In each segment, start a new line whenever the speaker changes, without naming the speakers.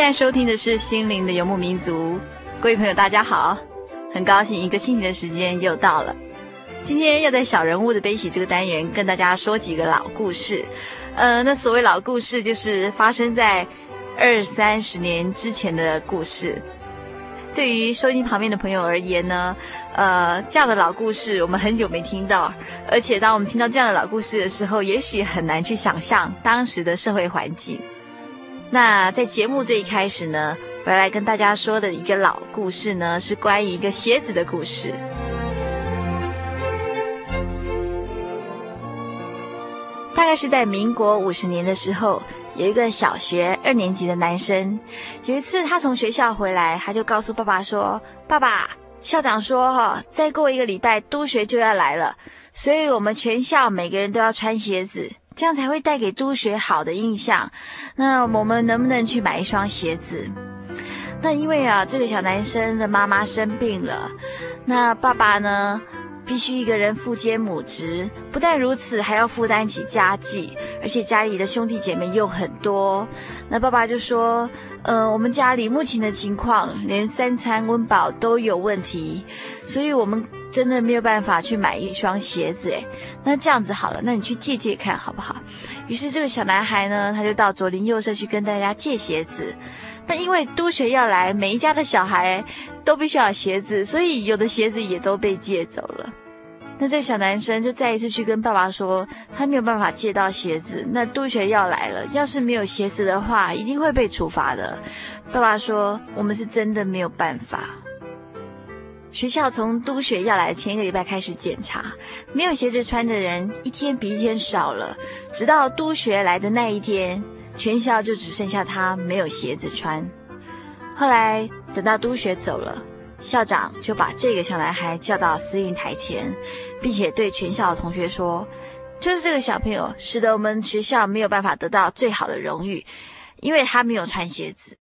现在收听的是《心灵的游牧民族》，各位朋友，大家好，很高兴一个星期的时间又到了。今天要在小人物的悲喜这个单元跟大家说几个老故事。呃，那所谓老故事，就是发生在二三十年之前的故事。对于收音旁边的朋友而言呢，呃，这样的老故事我们很久没听到，而且当我们听到这样的老故事的时候，也许很难去想象当时的社会环境。那在节目这一开始呢，我要来跟大家说的一个老故事呢，是关于一个鞋子的故事。大概是在民国五十年的时候，有一个小学二年级的男生，有一次他从学校回来，他就告诉爸爸说：“爸爸，校长说哈，再过一个礼拜督学就要来了，所以我们全校每个人都要穿鞋子。”这样才会带给督学好的印象。那我们能不能去买一双鞋子？那因为啊，这个小男生的妈妈生病了，那爸爸呢，必须一个人负肩母职。不但如此，还要负担起家计，而且家里的兄弟姐妹又很多。那爸爸就说：“、呃，我们家里目前的情况，连三餐温饱都有问题，所以我们。”真的没有办法去买一双鞋子诶，那这样子好了，那你去借借看好不好？于是这个小男孩呢，他就到左邻右舍去跟大家借鞋子。但因为督学要来，每一家的小孩都必须要鞋子，所以有的鞋子也都被借走了。那这个小男生就再一次去跟爸爸说，他没有办法借到鞋子。那督学要来了，要是没有鞋子的话，一定会被处罚的。爸爸说，我们是真的没有办法。学校从督学要来前一个礼拜开始检查，没有鞋子穿的人一天比一天少了。直到督学来的那一天，全校就只剩下他没有鞋子穿。后来等到督学走了，校长就把这个小男孩叫到司令台前，并且对全校的同学说：“就是这个小朋友，使得我们学校没有办法得到最好的荣誉，因为他没有穿鞋子。”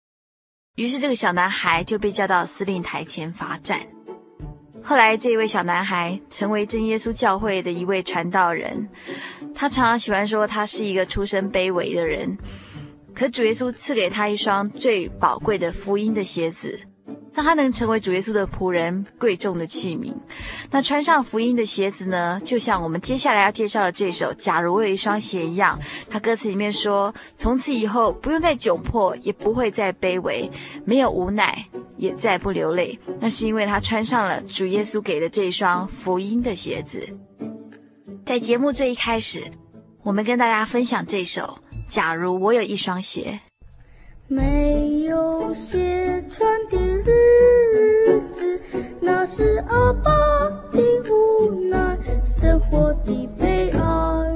于是这个小男孩就被叫到司令台前罚站。后来，这一位小男孩成为真耶稣教会的一位传道人。他常常喜欢说，他是一个出身卑微的人，可主耶稣赐给他一双最宝贵的福音的鞋子。让他能成为主耶稣的仆人，贵重的器皿。那穿上福音的鞋子呢？就像我们接下来要介绍的这首《假如我有一双鞋》一样，他歌词里面说：“从此以后，不用再窘迫，也不会再卑微，没有无奈，也再不流泪。那是因为他穿上了主耶稣给的这一双福音的鞋子。”在节目最一开始，我们跟大家分享这首《假如我有一双鞋》。
没有鞋穿的日子，那是阿爸的无奈，生活的悲哀。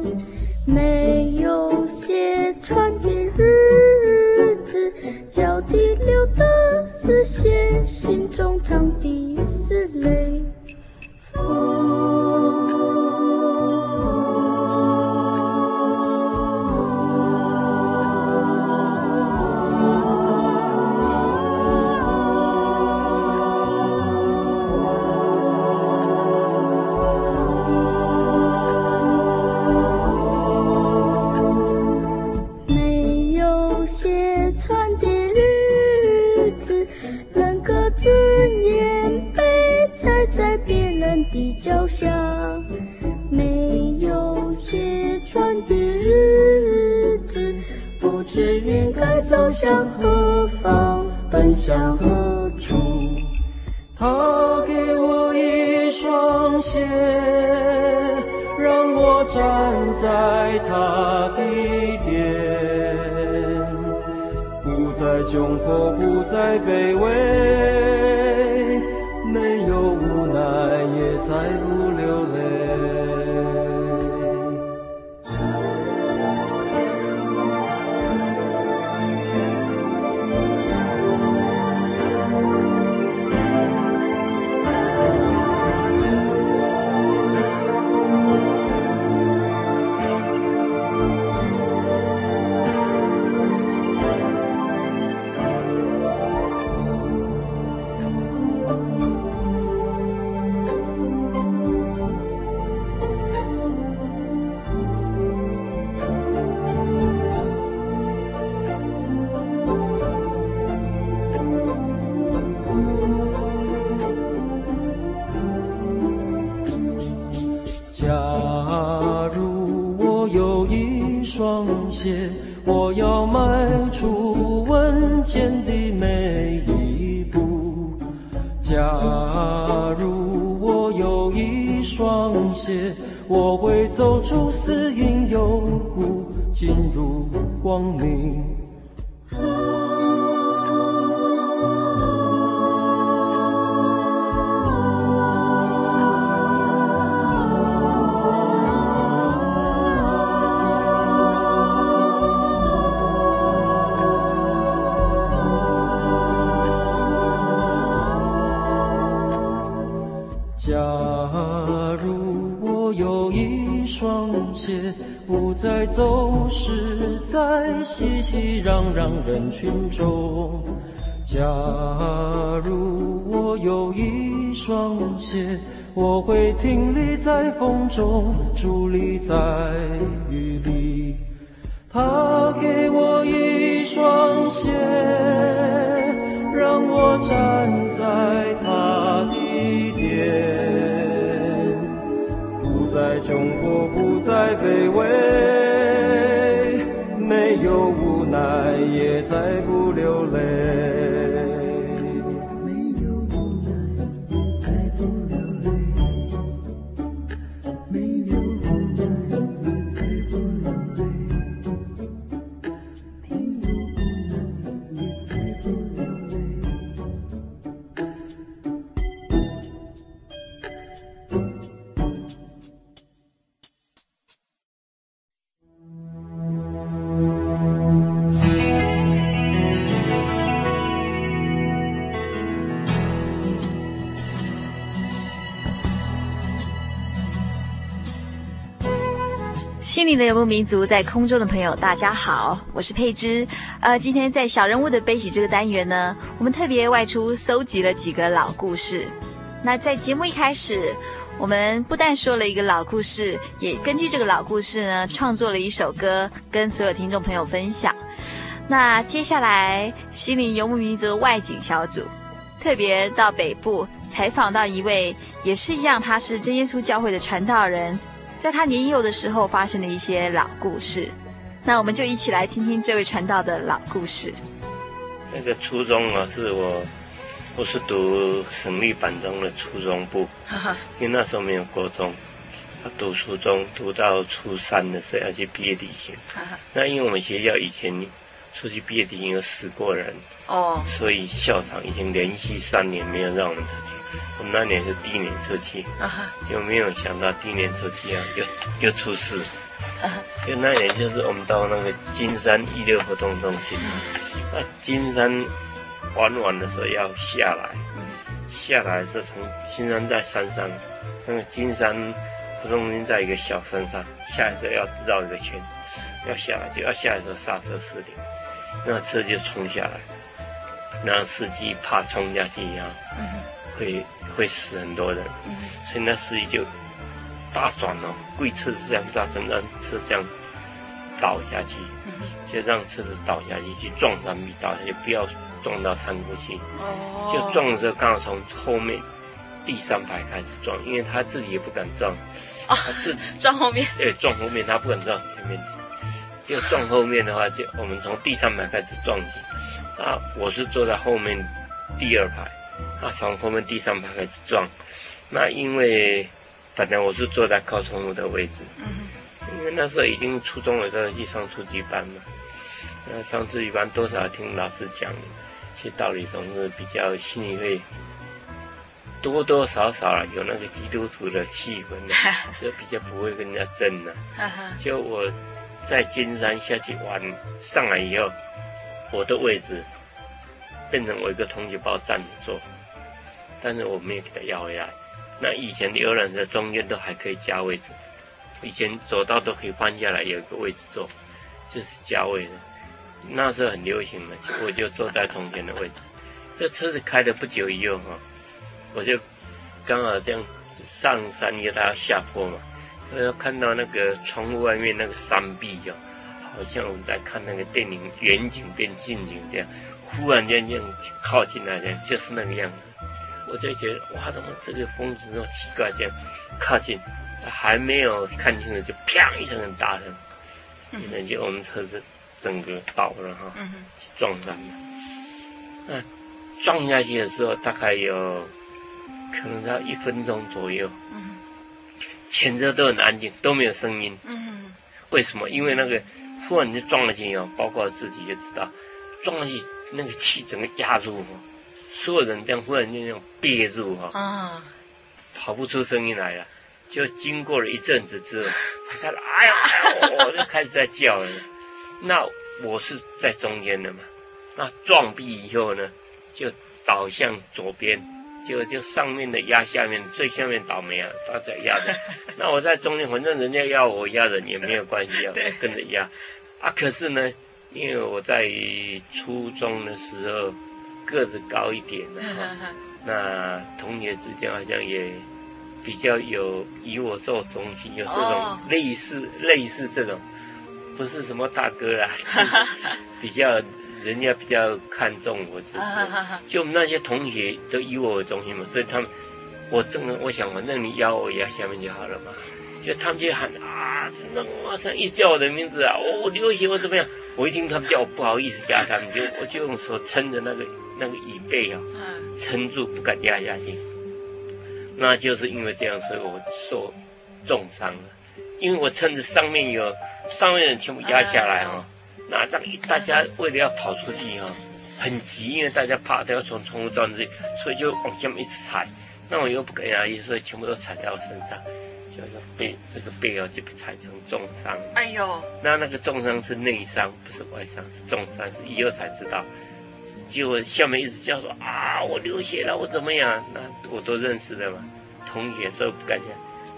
不
再走失在熙熙攘攘人群中。假如我有一双鞋，我会挺立在风中，伫立在雨里。他给我一双鞋，让我站在他的殿，不再窘迫，不再卑
心灵的游牧民族，在空中的朋友，大家好，我是佩芝。呃，今天在小人物的悲喜这个单元呢，我们特别外出搜集了几个老故事。那在节目一开始，我们不但说了一个老故事，也根据这个老故事呢，创作了一首歌，跟所有听众朋友分享。那接下来，心灵游牧民族的外景小组特别到北部采访到一位，也是一样，他是真耶稣教会的传道人。在他年幼的时候发生的一些老故事，那我们就一起来听听这位传道的老故事。
那个初中啊，是我，我是读省立板中的初中部，因为那时候没有国中，他读初中读到初三的时候要去毕业旅行。那因为我们学校以前出去毕业旅行有死过人，哦，所以校长已经连续三年没有让我们出去。我们那年是第一年出去，就没有想到第一年出去啊，又又出事。就那年就是我们到那个金山一六活动中心，那金山玩完的时候要下来，下来是从金山在山上，那个金山活动中心在一个小山上，下来时候要绕一个圈，要下来就要下来的时候刹车失灵，那车就冲下来，那司机怕冲下去一样。会会死很多人，所以那司机就大转了，跪车子这样大转，让车这样倒下去，就让车子倒下去，去撞山壁倒下去，不要撞撞到山谷去。
哦，
就撞的时候刚好从后面第三排开始撞，因为他自己也不敢撞，
哦，
他自己
撞后面，
对，撞后面，他不敢撞前面。就撞后面的话，就我们从第三排开始撞你。啊，我是坐在后面第二排，他从后面第三排开始撞。那因为本来我是坐在靠窗户的位置，
嗯，
因为那时候已经初中了，都要去上初级班嘛。那上初级班多少听老师讲，其实道理总是比较心里会多多少少了有那个基督徒的气氛呢，所以比较不会跟人家争了。就我在金山下去玩，上来以后，我的位置变成我一个同学把我站着坐，但是我没有给他要回来。那以前的游览车中间都还可以加位置，以前走道都可以翻下来有一个位置坐，就是加位的。那时候很流行的，我就坐在中间的位置。这车子开了不久以后哈，我就刚好这样上山，因为它要下坡嘛，我就看到那个窗户外面那个山壁哦，好像我们在看那个电影远景变近景这样，忽然间这样靠近来，这样就是那个样子。我就觉得哇，怎么这个风景那么奇怪？这样靠近，还没有看清楚，就啪一声很大声，可能就我们车子整个倒了哈，去撞上了。那撞下去的时候，大概有可能要一分钟左右，前车都很安静，都没有声音。嗯为什么？因为那个忽然就撞了进去哦，包括自己也知道，撞进去那个气整个压住。所有人这样忽然间那种憋住哈，啊，跑不出声音来了。就经过了一阵子之后，他开始，哎呀，我就开始在叫了。那我是在中间的嘛，那撞壁以后呢，就倒向左边，就就上面的压下面，最下面倒霉啊，大家压的。那我在中间，反正人家要我压人也没有关系啊，我跟着压。啊，可是呢，因为我在初中的时候。个子高一点的哈，那同学之间好像也比较有以我做中心，有这种类似、oh. 类似这种，不是什么大哥啦，比较人家比较看重我，就是就我们那些同学都以我为中心嘛，所以他们我正我想反正你压我压下面就好了嘛，就他们就喊啊，真的哇塞，一叫我的名字啊，我流血我怎么样？我一听他们叫我不好意思压他们，就我就用手撑着那个。那个椅背啊，撑住不敢压下去，那就是因为这样，所以我受重伤了。因为我撑着上面有上面人全部压下来哈，那这样一大家为了要跑出去哈，很急，因为大家怕都要从窗户钻出去，所以就往下面一直踩。那我又不敢压，所以全部都踩在我身上，就是背这个背哦就被踩成重伤。哎呦，那那个重伤是内伤，不是外伤，是重伤，是以后才知道。结果下面一直叫说啊，我流血了，我怎么样？那我都认识的嘛，同学所以不敢讲。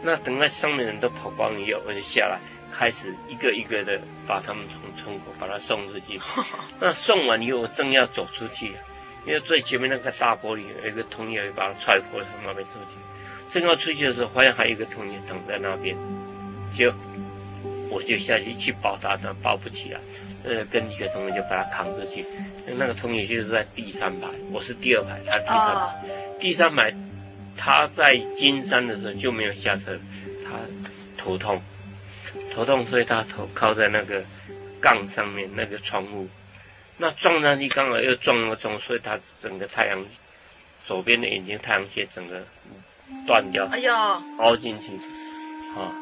那等那上面人都跑光以后，我就下来，开始一个一个的把他们从村口把他送出去。那送完以后，我正要走出去，因为最前面那个大玻璃有一个同学把他踹破，从那边出去。正要出去的时候，发现还有一个同学等在那边，就我就下去去抱他，他抱不起来。呃，跟一个同学就把他扛出去。那个同学就是在第三排，我是第二排，他第三排。第三排，他在金山的时候就没有下车，他头痛，头痛，所以他头靠在那个杠上面，那个窗户。那撞上去刚好又撞了中，所以他整个太阳左边的眼睛太阳穴整个断掉，哎呦，凹进去，啊，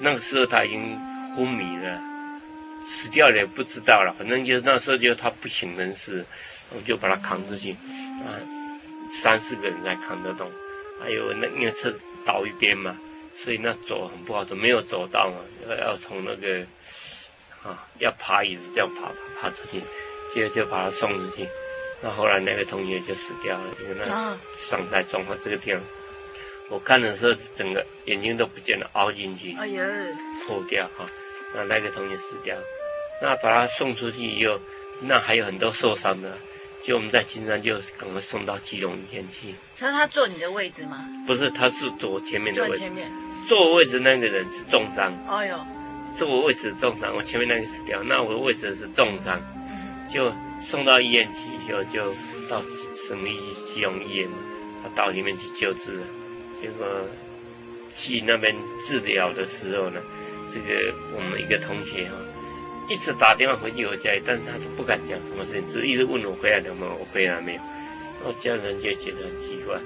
那个时候他已经昏迷了。死掉了也不知道了，反正就是那时候就他不省人事，我就把他扛出去，啊，三四个人才扛得动，还有那因为车倒一边嘛，所以那走很不好走，没有走到嘛，要要从那个，啊，要爬椅子这样爬爬爬出去，接着就把他送出去，那后来那个同学就死掉了，因为那伤太重了，这个地方，我看的时候整个眼睛都不见了，凹进去，哎呀，破掉哈。那那个同学死掉，那把他送出去以后，那还有很多受伤的，就我们在金山就赶快送到基隆医院去。
他他坐你的位置吗？
不是，他是坐我前面的位置。
坐前面。
坐我位置那个人是重伤。
哎呦。
坐我位置重伤，我前面那个死掉，那我的位置是重伤。就送到医院去以后，就到省立基隆医院，他到里面去救治了。结果去那边治疗的时候呢，这个我们一个同学哈，一直打电话回去我家里，但是他都不敢讲什么事情，只一直问我回来了没有，我回来没有。我家人就觉得很奇怪。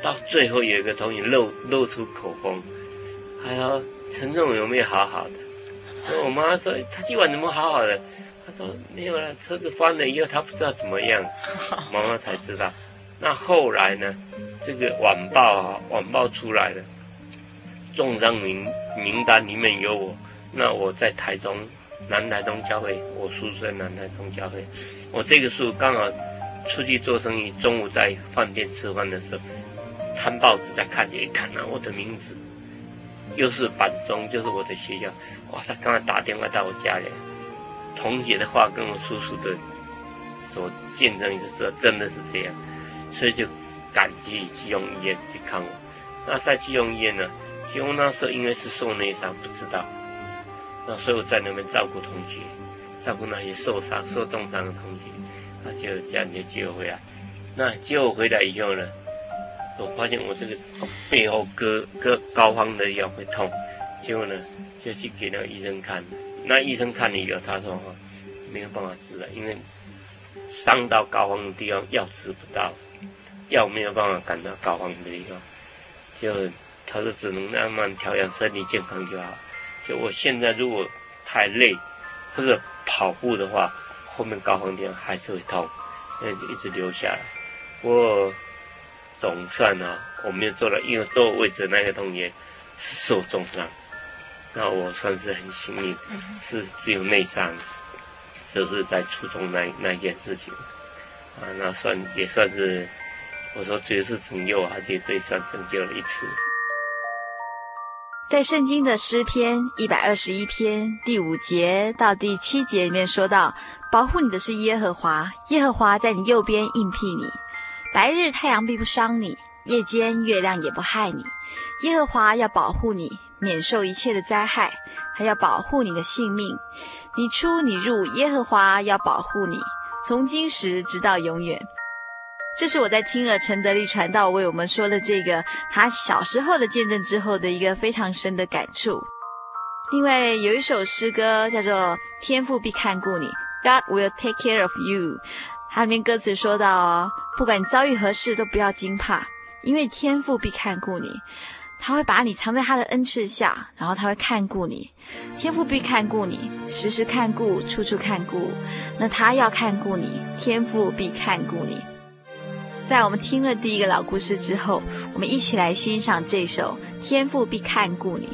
到最后有一个同学露露出口风，还有陈总有没有好好的？我妈说他今晚怎么好好的？他说没有了，车子翻了以后他不知道怎么样，妈妈才知道。那后来呢？这个晚报啊，晚报出来了，重伤名名单里面有我。那我在台中南台中教会，我叔叔在南台中教会。我这个时候刚好出去做生意，中午在饭店吃饭的时候。看报纸在看，一看啊，我的名字又是板中，就是我的学校。哇，他刚才打电话到我家里，同学的话跟我叔叔的所见证，就知道真的是这样，所以就赶去基隆医院去看我。那在基隆医院呢，基隆那时候因为是受内伤，不知道，那所以我在那边照顾同学，照顾那些受伤、受重伤的同学，那就这样就接我回来。那接我回来以后呢？我发现我这个背后割割膏肓的地方会痛，结果呢就去给那个医生看，那医生看了以后，他说没有办法治了，因为伤到膏肓的地方药吃不到，药没有办法赶到膏肓的地方，就他说只能慢慢调养，身体健康就好。就我现在如果太累或者跑步的话，后面膏肓地方还是会痛，那就一直留下来。我。总算呢、啊，我没有坐了，因为坐位置的那个同学是受重伤，那我算是很幸运，是只有内伤，就是在初中那那件事情，啊，那算也算是，我说主要是拯救，而且这也算拯救了一次。
在圣经的诗篇一百二十一篇第五节到第七节里面说到，保护你的是耶和华，耶和华在你右边应庇你。白日太阳并不伤你，夜间月亮也不害你。耶和华要保护你，免受一切的灾害，还要保护你的性命。你出你入，耶和华要保护你，从今时直到永远。这是我在听了陈德利传道为我们说的这个他小时候的见证之后的一个非常深的感触。另外有一首诗歌叫做《天父必看顾你》，God will take care of you。它里面歌词说到哦，不管你遭遇何事，都不要惊怕，因为天父必看顾你，他会把你藏在他的恩赐下，然后他会看顾你。天父必看顾你，时时看顾，处处看顾。那他要看顾你，天父必看顾你。在我们听了第一个老故事之后，我们一起来欣赏这首《天父必看顾你》。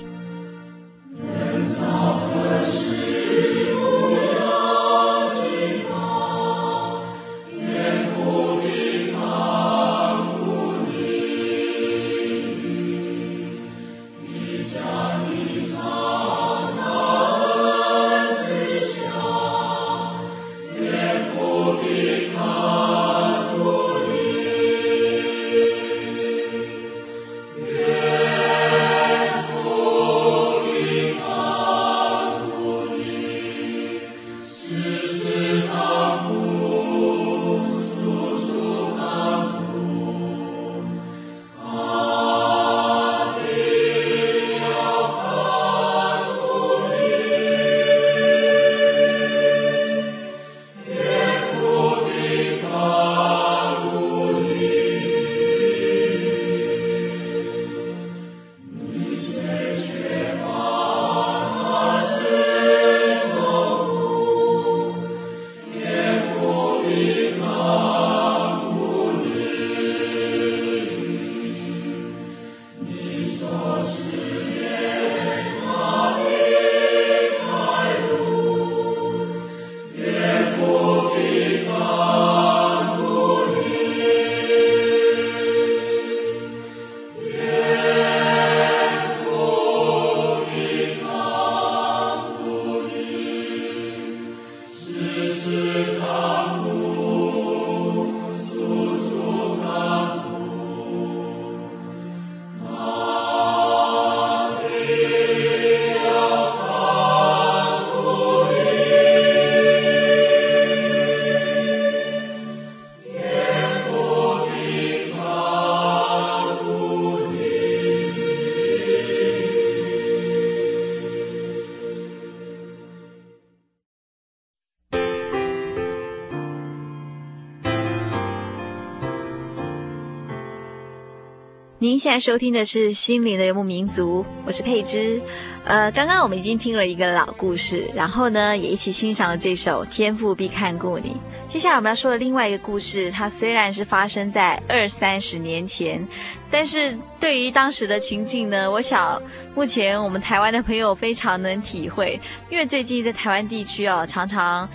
现在收听的是《心灵的游牧民族》，我是佩芝。呃，刚刚我们已经听了一个老故事，然后呢，也一起欣赏了这首《天赋必看顾你》。接下来我们要说的另外一个故事，它虽然是发生在二三十年前，但是对于当时的情境呢，我想目前我们台湾的朋友非常能体会，因为最近在台湾地区哦，常常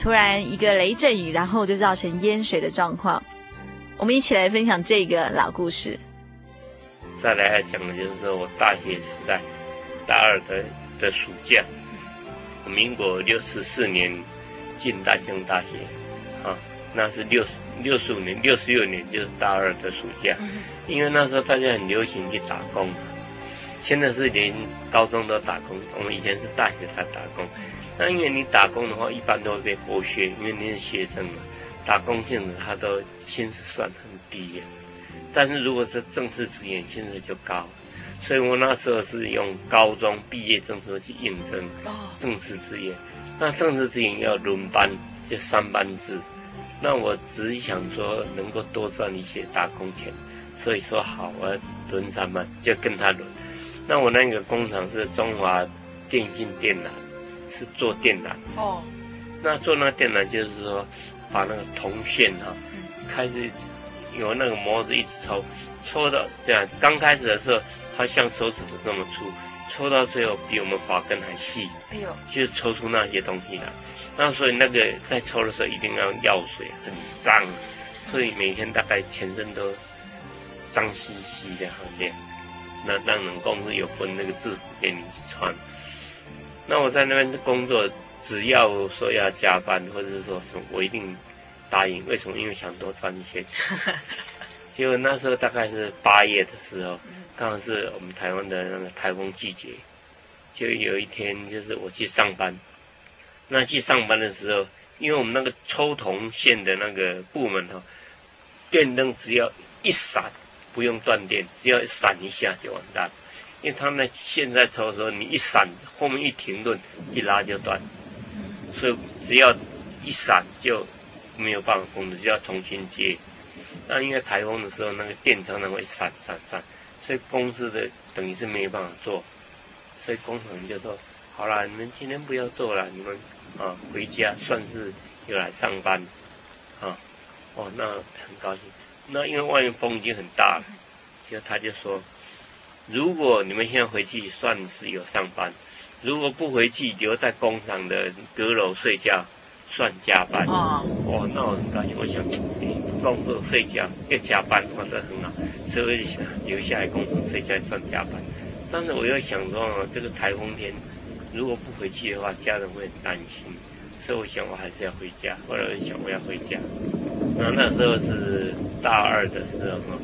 突然一个雷阵雨，然后就造成淹水的状况。我们一起来分享这个老故事。
再来要讲的就是说我大学时代，大二的的暑假，民国六十四年进大江大学，啊，那是六十六十五年、六十六年就是大二的暑假，因为那时候大家很流行去打工，现在是连高中都打工，我们以前是大学才打工，那因为你打工的话，一般都会被剥削，因为你是学生嘛，打工性质他都薪水算很低的。但是如果是正式职业，薪水就高，所以我那时候是用高中毕业证书去应征正式职业。那正式职业要轮班，就三班制。那我只想说能够多赚一些打工钱，所以说好，我要轮三班，就跟他轮。那我那个工厂是中华电信电缆，是做电缆。哦。那做那电缆就是说，把那个铜线哈、啊，开始。有那个模子一直抽，抽到这样，刚开始的时候，它像手指头这么粗，抽到最后比我们发根还细。哎呦，就是抽出那些东西来。那所以那个在抽的时候一定要药水，很脏，所以每天大概全身都脏兮兮的，好像。那那种公司有分那个制服给你穿。那我在那边工作，只要说要加班或者是说什么，我一定。答应，为什么？因为想多赚一些钱。结果那时候大概是八月的时候，刚好是我们台湾的那个台风季节。就有一天，就是我去上班。那去上班的时候，因为我们那个抽铜线的那个部门哈，电灯只要一闪，不用断电，只要一闪一下就完蛋。因为他们现在抽的时候，你一闪，后面一停顿，一拉就断。所以只要一闪就。没有办法工作，就要重新接。那因为台风的时候，那个电常常会闪闪闪，所以公司的等于是没有办法做。所以工厂就说：“好了，你们今天不要做了，你们啊回家，算是又来上班。”啊，哦，那很高兴。那因为外面风已经很大了，就他就说：“如果你们现在回去，算是有上班；如果不回去，留在工厂的阁楼睡觉。”算加班哦，哦，那我很高兴。我想，工作睡觉要加班，我说很好，所以我就想留下来工作睡觉算加班。但是我又想说，这个台风天如果不回去的话，家人会很担心，所以我想我还是要回家。后来我就想我要回家。那那时候是大二的时候哈，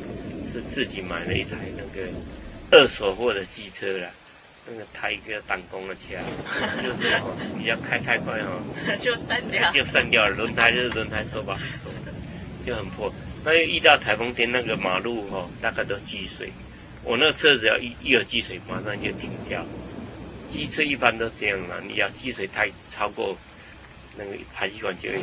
是自己买了一台那个二手货的机车了。那个抬一个弹弓的车，就是哦，你要开太快哦，就散掉，就散掉了。轮胎就是轮胎手把手的，就很破。那又遇到台风天，那个马路哦，大概都积水。我那个车子要一一有积水，马上就停掉。机车一般都这样嘛，你要积水太超过那个排气管就会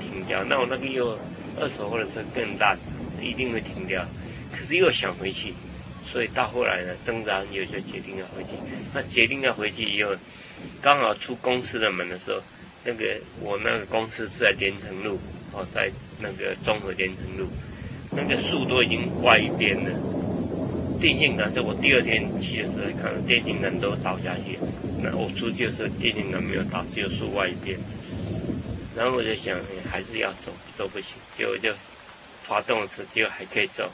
停掉。那我那个又二手货的车更大，一定会停掉。可是又想回去。所以到后来呢，挣扎很久就决定要回去。那决定要回去以后，刚好出公司的门的时候，那个我那个公司是在连城路，哦，在那个中和连城路，那个树都已经歪一边了。电线杆是我第二天去的时候看到电线杆都倒下去，那我出去的时候电线杆没有倒，只有树歪一边。然后我就想，还是要走，走不行，结果就发动的时候就还可以走，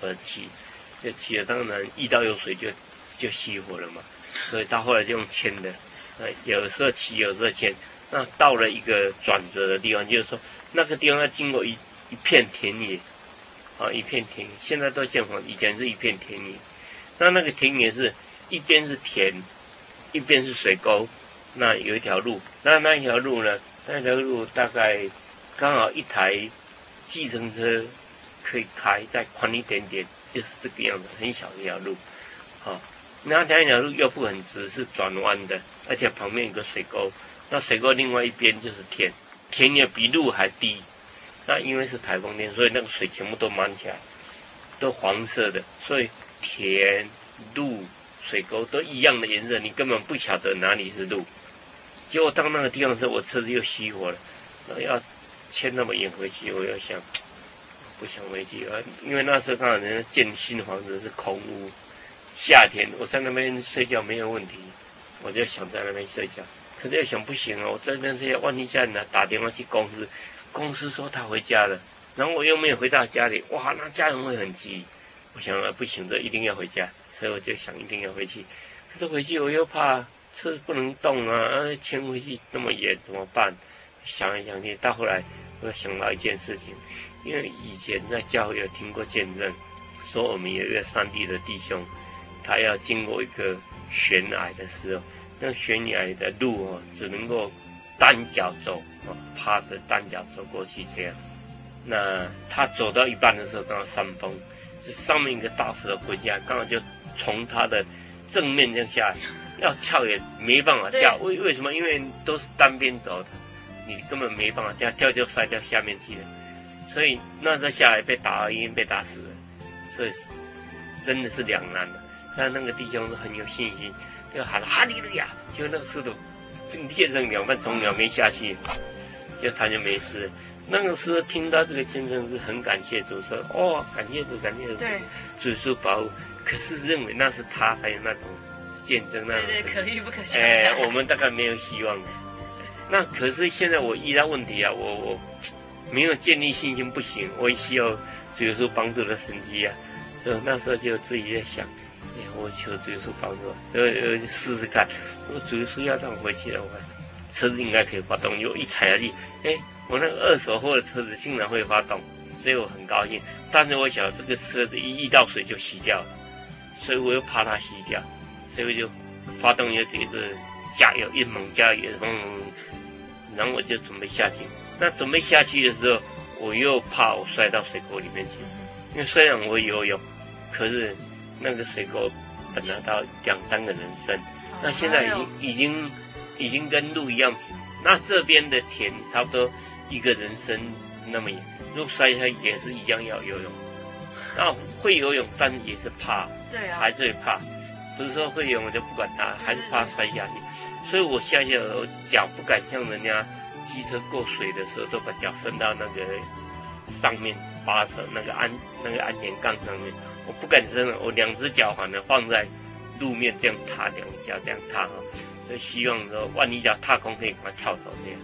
而去。就骑了，当然遇到有水就就熄火了嘛，所以到后来就用牵的，呃，有时候骑，有时候牵。那到了一个转折的地方，就是说那个地方要经过一一片田野，啊，一片田，现在都建房，以前是一片田野。那那个田野是一边是田，一边是水沟，那有一条路，那那一条路呢，那条路大概刚好一台计程车可以开，再宽一点点。就是这个样子，很小一条路，好、那条一条路又不很直，是转弯的，而且旁边有个水沟，那水沟另外一边就是田，田也比路还低，那因为是台风天，所以那个水全部都满起来，都黄色的，所以田、路、水沟都一样的颜色，你根本不晓得哪里是路。结果到那个地方的时候，我车子又熄火了，那要牵那么远回去，我又想不想回去啊？因为那时候刚好人家建新房子是空屋，夏天我在那边睡觉没有问题，我就想在那边睡觉。可是又想不行啊，我在那边睡觉，万一家人打电话去公司，公司说他回家了，然后我又没有回到家里，哇，那家人会很急。我想啊，不行，这一定要回家，所以我就想一定要回去。可是回去我又怕。车不能动啊！啊，牵回去那么远怎么办？想来想去，到后来我想到一件事情，因为以前在教会有听过见证，说我们有一个山地的弟兄，他要经过一个悬崖的时候，那悬崖的路哦，只能够单脚走啊，趴着单脚走过去这样。那他走到一半的时候，刚好山崩，这上面一个大石头回家，刚好就从他的正面这样下来。要跳也没办法跳，为为什么？因为都是单边走的，你根本没办法跳，跳就摔到下面去了。所以那时候下来被打了，已经被打死了。所以真的是两难的。但那个弟兄是很有信心，就喊了哈利路亚，就那个石头就裂成两半，从两边下去，就他就没事。那个时候听到这个见证是很感谢主，说哦，感谢主，感谢主，对，主是保护。可是认为那是他还有那种。见证那种，对对，可遇不可求。哎，我们大概没有希望。那可是现在我遇到问题啊，我我没有建立信心，不行，我需要主耶稣帮助的神迹啊。所以那时候就自己在想，哎，我求主耶稣帮助，呃呃，试试看。如果主耶稣要让我回去的话，车子应该可以发动。又一踩下去，哎，我那个二手货的车子竟然会发动，所以我很高兴。但是我想，这个车子一遇到水就熄掉了，所以我又怕它熄掉。所以我就发动一个这个加油，一猛加油，嗯，然后我就准备下去。那准备下去的时候，我又怕我摔到水沟里面去，因为虽然我会游泳，可是那个水沟本来到两三个人深，那现在已经已经已经跟路一样平。那这边的田差不多一个人深那么远，如果摔下来也是一样要游泳。那会游泳，但也是怕，对啊，还是会怕。不是说会游泳我就不管他，还是怕摔下去，所以我下去了，我脚不敢像人家机车过水的时候都把脚伸到那个上面把手那个安那个安全杠上面，我不敢伸了，我两只脚反正放在路面这样踏，两脚这样踏哈，就希望说万一脚踏空可以赶快跳走这样，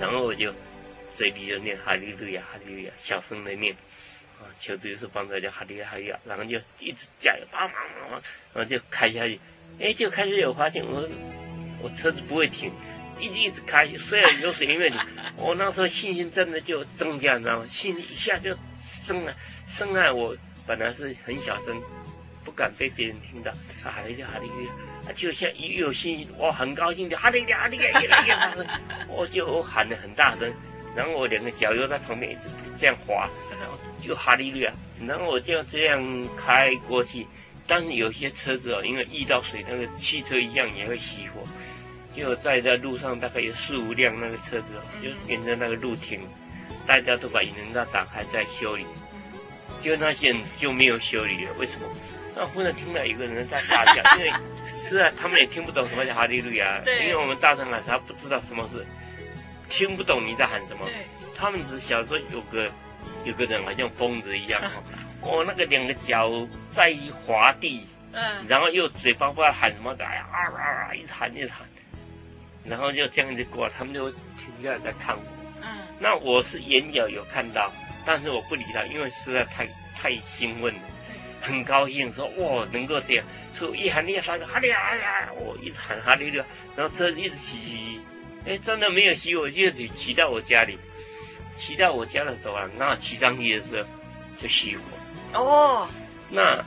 然后我就嘴里就念哈利路亚哈利路亚，小声的念啊。求主耶稣帮助，就哈利路亚，然后就一直加油，啊啊啊，然后就开下去，哎，就开始有发现我，我车子不会停，一直一直开，虽然有水，因为 我那时候信心真的就增加，你知道吗？信心一下就升了，升了。我本来是很小声，不敢被别人听到，哈利路亚，哈利路亚，就像一有信心，我很高兴，的哈利路亚，哈利路亚，越来越大声，我就喊得很大声，然后我两个脚又在旁边一直这样滑。然后就哈利路亚，然后我就这样开过去，但是有些车子哦，因为遇到水，那个汽车一样也会熄火。就在在路上，大概有四五辆那个车子哦，就沿着那个路停，大家都把引擎盖打开在修理，就那些人就没有修理了。为什么？那忽然听到有个人在大叫，因为是啊，他们也听不懂什么叫哈利路亚，因为我们大声喊，他不知道什么是，听不懂你在喊什么，他们只晓得说有个。有个人好像疯子一样哦，哦，那个两个脚在滑地，嗯，然后又嘴巴不知道喊什么的，哎呀啊啊啊，一直喊一直喊，然后就这样子过，他们就停下来在看我，嗯，那我是眼角有看到，但是我不理他，因为实在太太兴奋了，很高兴说哇能够这样，所以我一喊你三个哈利路亚，我一直喊哈利路亚，然后车一直骑骑，哎，真的没有熄火，就骑骑到我家里。骑到我家的时候啊，那骑上去的时候就熄火。哦，那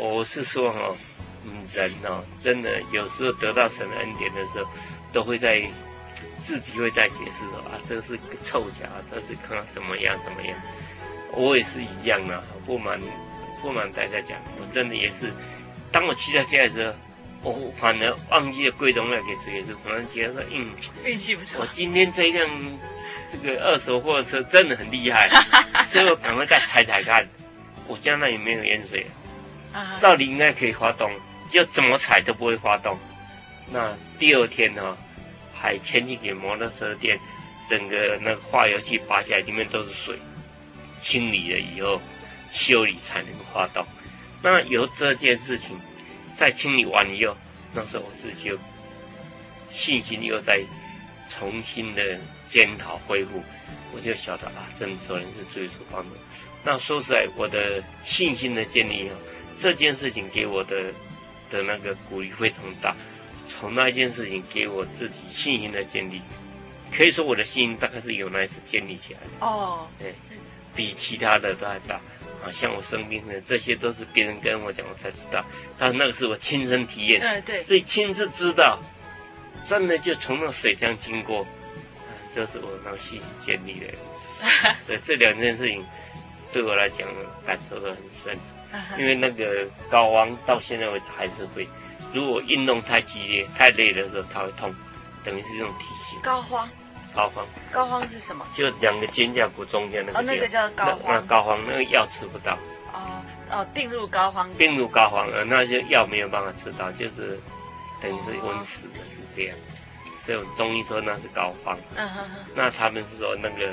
我我是说哈、哦，嗯，人哦，真的有时候得到神的恩典的时候，都会在自己会在解释说啊，这个是个凑巧，这是看怎么样怎么样。我也是一样啊，不瞒不瞒大家讲，我真的也是，当我骑到家的时候，我反而忘记了归荣耀给主耶稣，反而觉得说，嗯，运气不错，我今天这辆。这个二手货车真的很厉害，所以我赶快再踩踩看，我家那里没有淹水，啊，照理应该可以发动，就怎么踩都不会发动。那第二天呢，还牵去给摩托车店，整个那个化油器拔下来，里面都是水，清理了以后修理才能发动。那由这件事情再清理完以后，那时候我自己就信心又在重新的检讨恢复。我就晓得啊，真说人是最初帮助。那说实在，我的信心的建立啊，这件事情给我的的那个鼓励非常大。从那件事情给我自己信心的建立，可以说我的信心大概是由那一次建立起来的。哦，对，比其他的都还大。啊，像我生病的这些都是别人跟我讲，我才知道。但是那个是我亲身体验，
嗯，对，
所以亲自知道，真的就从那水这样经过。这是我让信心建立的，对这两件事情，对我来讲感受都很深。因为那个高王到现在为止还是会，如果运动太激烈、太累的时候，它会痛，等于是这种提醒。
膏肓，
膏肓，
膏肓是什么？
就两个肩胛骨中间那个。
哦，那个叫膏肓。
那膏肓那个药吃不到。
哦哦，病入膏肓。
病入膏肓了，那些药没有办法吃到，就是等于是稳死的，是这样。所以中医说那是膏肓，嗯哼哼。那他们是说那个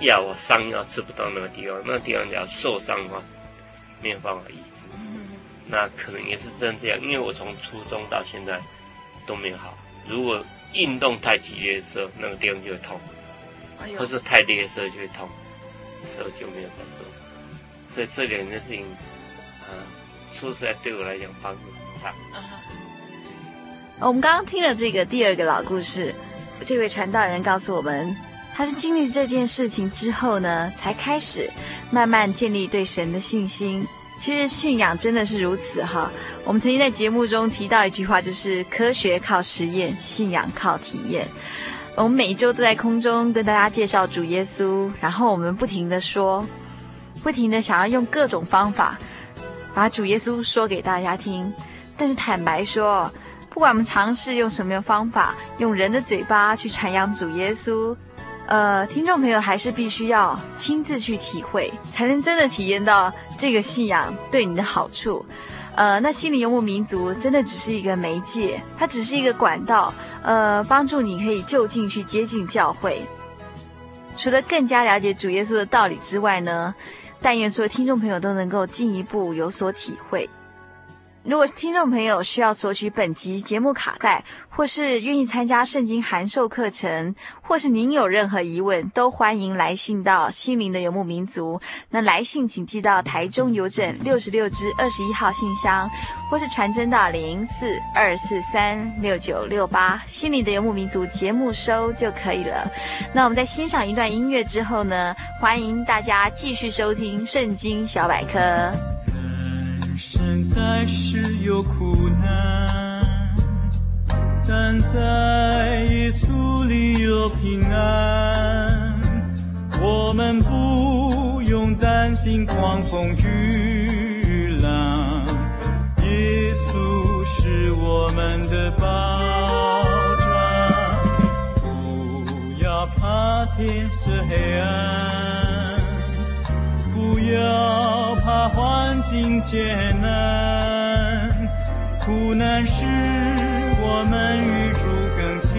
药我伤药吃不到那个地方，那个地方只要受伤的话，没有办法医。那可能也是真这样，因为我从初中到现在都没有好。如果运动太激烈的时候，那个地方就会痛；哎、或者太烈的时候就会痛，所以就没有再做。所以这两件事情，啊，说实在对我来讲帮助很大。嗯
我们刚刚听了这个第二个老故事，这位传道人告诉我们，他是经历这件事情之后呢，才开始慢慢建立对神的信心。其实信仰真的是如此哈。我们曾经在节目中提到一句话，就是科学靠实验，信仰靠体验。我们每一周都在空中跟大家介绍主耶稣，然后我们不停地说，不停的想要用各种方法把主耶稣说给大家听。但是坦白说，不管我们尝试用什么样方法，用人的嘴巴去传扬主耶稣，呃，听众朋友还是必须要亲自去体会，才能真的体验到这个信仰对你的好处。呃，那心灵游牧民族真的只是一个媒介，它只是一个管道，呃，帮助你可以就近去接近教会。除了更加了解主耶稣的道理之外呢，但愿所有听众朋友都能够进一步有所体会。如果听众朋友需要索取本集节目卡带，或是愿意参加圣经函授课程，或是您有任何疑问，都欢迎来信到心灵的游牧民族。那来信请寄到台中邮政六十六支二十一号信箱，或是传真到零四二四三六九六八心灵的游牧民族节目收就可以了。那我们在欣赏一段音乐之后呢，欢迎大家继续收听圣经小百科。
生在世有苦难，但在耶稣里有平安。我们不用担心狂风巨浪，耶稣是我们的保障。不要怕天色黑暗，不要。环境艰难，苦难使我们与主更亲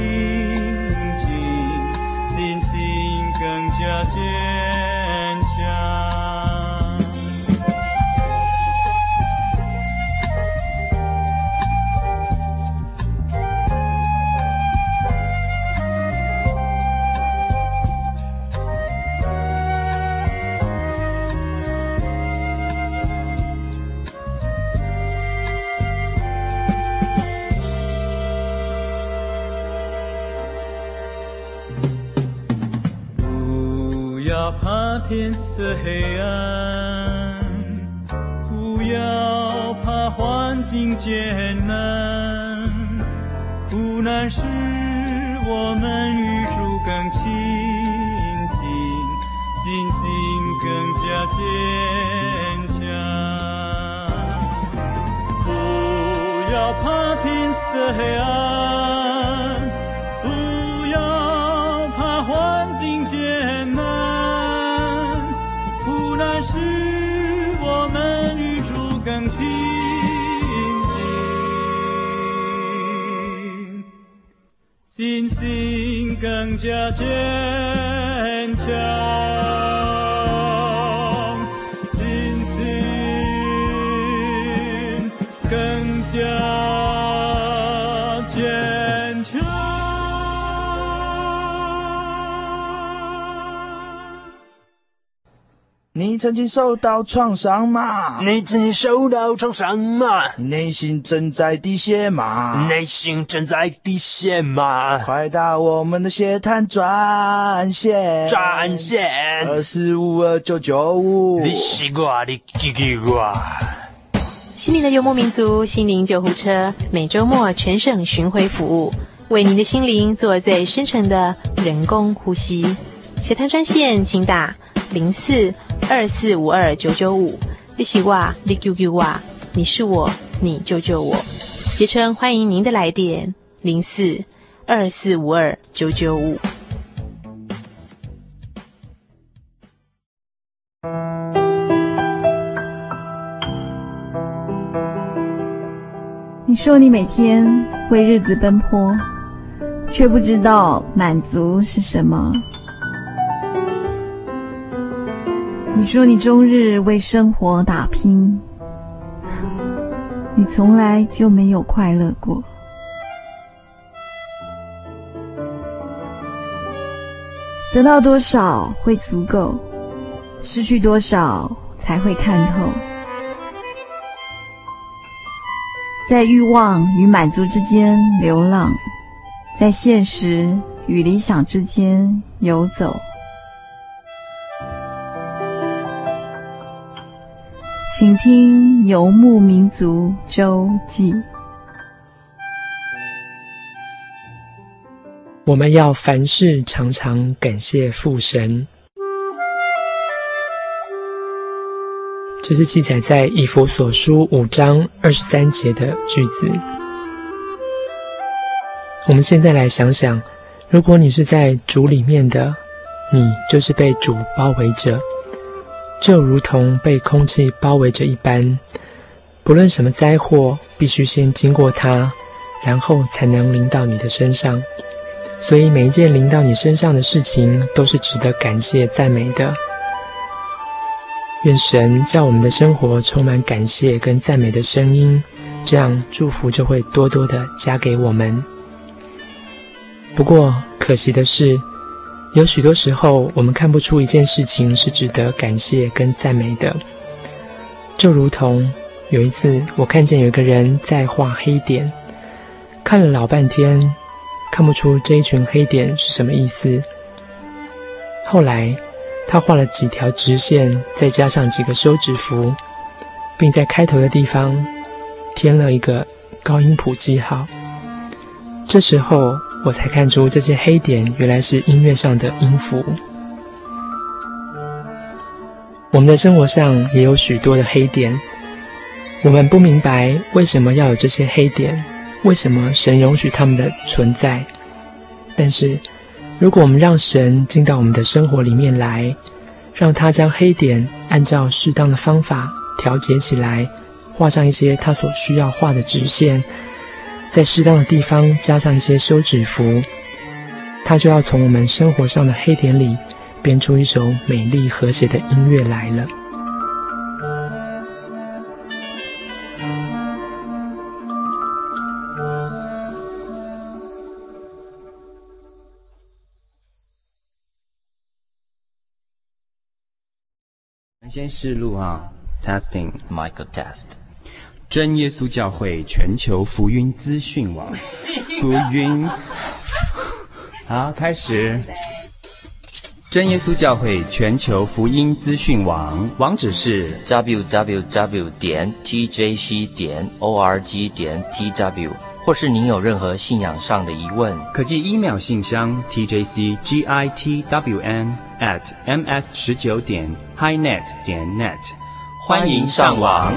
近，信心更加坚。黑暗，不要怕环境艰难，苦难使我们与主更亲近，信心更加坚强。不要怕天色黑暗，心更加坚
强，曾经受到创伤吗？
你曾经受到创伤吗？
你内心正在滴血吗？
内心正在滴血吗？
快打我们的血滩专线，
专线
二四五二九九五。
你西瓜，你叽叽呱。
心灵的游牧民族，心灵救护车，每周末全省巡回服务，为您的心灵做最深层的人工呼吸。血滩专线，请打零四。二四五二九九五，你是我，你救救我，你是我，你救救我。协称欢迎您的来电，零四二四五二九九五。
你说你每天为日子奔波，却不知道满足是什么。你说你终日为生活打拼，你从来就没有快乐过。得到多少会足够，失去多少才会看透。在欲望与满足之间流浪，在现实与理想之间游走。请听《游牧民族周记》。
我们要凡事常常感谢父神。这是记载在以弗所书五章二十三节的句子。我们现在来想想，如果你是在主里面的，你就是被主包围着。就如同被空气包围着一般，不论什么灾祸，必须先经过它，然后才能临到你的身上。所以每一件临到你身上的事情，都是值得感谢赞美的。愿神叫我们的生活充满感谢跟赞美的声音，这样祝福就会多多的加给我们。不过可惜的是，有许多时候，我们看不出一件事情是值得感谢跟赞美的。就如同有一次，我看见有个人在画黑点，看了老半天，看不出这一群黑点是什么意思。后来，他画了几条直线，再加上几个休止符，并在开头的地方添了一个高音谱记号。这时候，我才看出这些黑点原来是音乐上的音符。我们的生活上也有许多的黑点，我们不明白为什么要有这些黑点，为什么神容许他们的存在。但是，如果我们让神进到我们的生活里面来，让他将黑点按照适当的方法调节起来，画上一些他所需要画的直线。在适当的地方加上一些休止符，它就要从我们生活上的黑点里编出一首美丽和谐的音乐来了。
先试录啊，testing Michael test。真耶稣教会全球福音资讯网，福音，好，开始。真耶稣教会全球福音资讯网网址是 www 点 tjc 点 org 点 tw，或是您有任何信仰上的疑问，可寄 email 信箱 tjcgitwn at ms 十九点 highnet 点 net，欢迎上网。